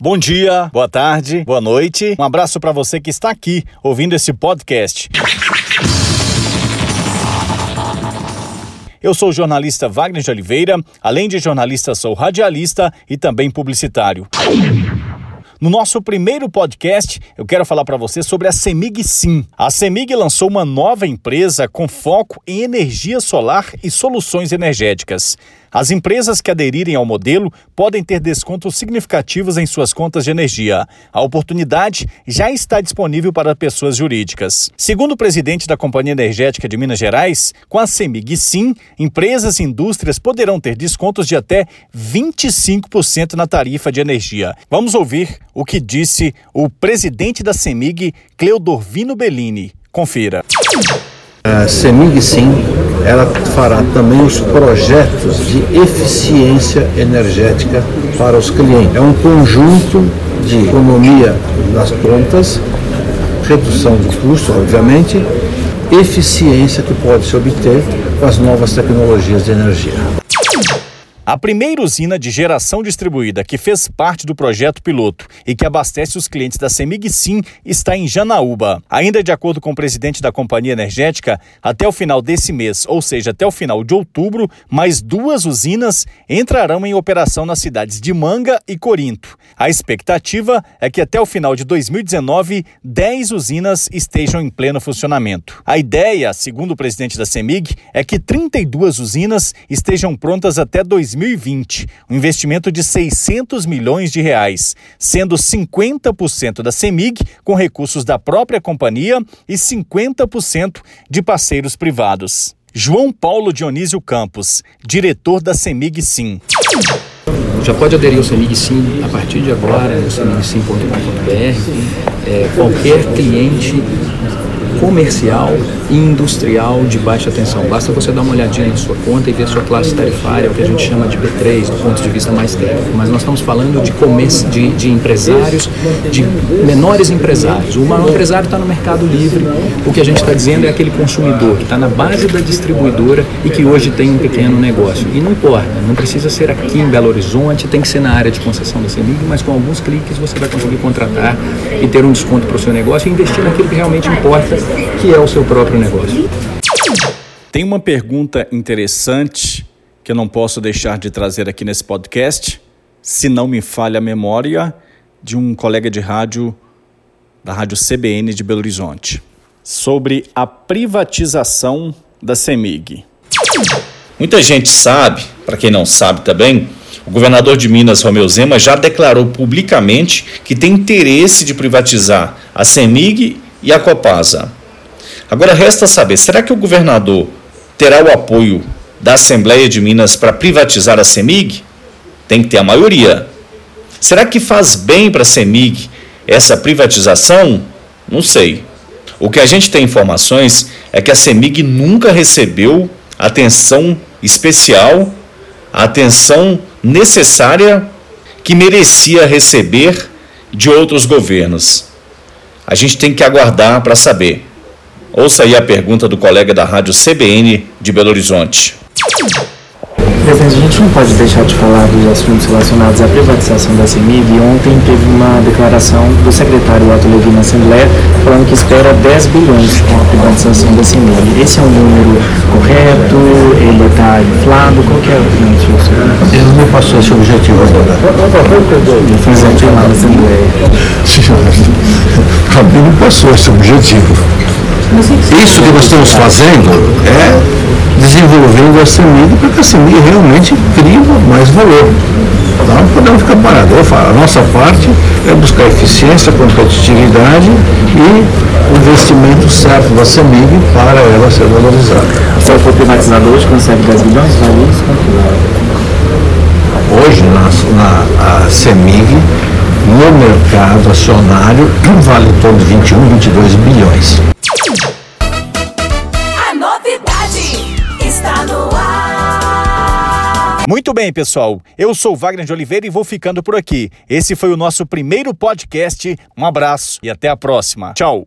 Bom dia, boa tarde, boa noite. Um abraço para você que está aqui ouvindo esse podcast. Eu sou o jornalista Wagner de Oliveira, além de jornalista, sou radialista e também publicitário. No nosso primeiro podcast, eu quero falar para você sobre a Semig Sim. A Semig lançou uma nova empresa com foco em energia solar e soluções energéticas. As empresas que aderirem ao modelo podem ter descontos significativos em suas contas de energia. A oportunidade já está disponível para pessoas jurídicas. Segundo o presidente da Companhia Energética de Minas Gerais, com a Semig Sim, empresas e indústrias poderão ter descontos de até 25% na tarifa de energia. Vamos ouvir o que disse o presidente da Semig, Cleodorvino Bellini. Confira. A Semig Sim, ela fará também os projetos de eficiência energética para os clientes. É um conjunto de economia nas contas, redução de custo, obviamente, eficiência que pode se obter com as novas tecnologias de energia. A primeira usina de geração distribuída que fez parte do projeto piloto e que abastece os clientes da Semig Sim está em Janaúba. Ainda de acordo com o presidente da companhia energética, até o final desse mês, ou seja, até o final de outubro, mais duas usinas entrarão em operação nas cidades de Manga e Corinto. A expectativa é que até o final de 2019, 10 usinas estejam em pleno funcionamento. A ideia, segundo o presidente da Semig, é que 32 usinas estejam prontas até 2019. 2020, um investimento de 600 milhões de reais, sendo 50% da CEMIG com recursos da própria companhia e 50% de parceiros privados. João Paulo Dionísio Campos, diretor da CEMIG Sim. Já pode aderir ao CEMIG Sim a partir de agora, no semigsim.com.br. É, qualquer cliente comercial e industrial de baixa tensão. Basta você dar uma olhadinha na sua conta e ver sua classe tarifária, o que a gente chama de B3, do ponto de vista mais técnico. Mas nós estamos falando de, comércio, de, de empresários, de menores empresários. O maior empresário está no mercado livre. O que a gente está dizendo é aquele consumidor que está na base da distribuidora e que hoje tem um pequeno negócio. E não importa, não precisa ser aqui em Belo Horizonte, tem que ser na área de concessão da CEMIG, mas com alguns cliques você vai conseguir contratar e ter um desconto para o seu negócio e investir naquilo que realmente importa que é o seu próprio negócio. Tem uma pergunta interessante que eu não posso deixar de trazer aqui nesse podcast, se não me falha a memória, de um colega de rádio da Rádio CBN de Belo Horizonte, sobre a privatização da CEMIG. Muita gente sabe, para quem não sabe também, o governador de Minas, Romeu Zema, já declarou publicamente que tem interesse de privatizar a CEMIG e a Copasa. Agora resta saber: será que o governador terá o apoio da Assembleia de Minas para privatizar a CEMIG? Tem que ter a maioria. Será que faz bem para a CEMIG essa privatização? Não sei. O que a gente tem informações é que a CEMIG nunca recebeu atenção especial, a atenção necessária que merecia receber de outros governos. A gente tem que aguardar para saber. Ouça aí a pergunta do colega da rádio CBN de Belo Horizonte. Presidente, a gente não pode deixar de falar dos assuntos relacionados à privatização da CEMIG. Ontem teve uma declaração do secretário Otto Levi na Assembleia falando que espera 10 bilhões com a privatização da CEMIG. Esse é um número correto? Ele inflado? Qual que é opinião do Ele não passou esse objetivo agora. Ele foi lá na Assembleia. Também não passou esse objetivo. Isso que nós estamos fazendo é desenvolvendo a CEMIG para que a CEMIG realmente crie mais valor. Não podemos ficar parados. Eu falo, a nossa parte é buscar eficiência, competitividade e o investimento certo da CEMIG para ela ser valorizada. Se eu for privatizado hoje, consegue 10 bilhões? Hoje, na, na a CEMIG, no mercado acionário, vale em torno de 21, 22 bilhões. Muito bem, pessoal. Eu sou Wagner de Oliveira e vou ficando por aqui. Esse foi o nosso primeiro podcast. Um abraço e até a próxima. Tchau.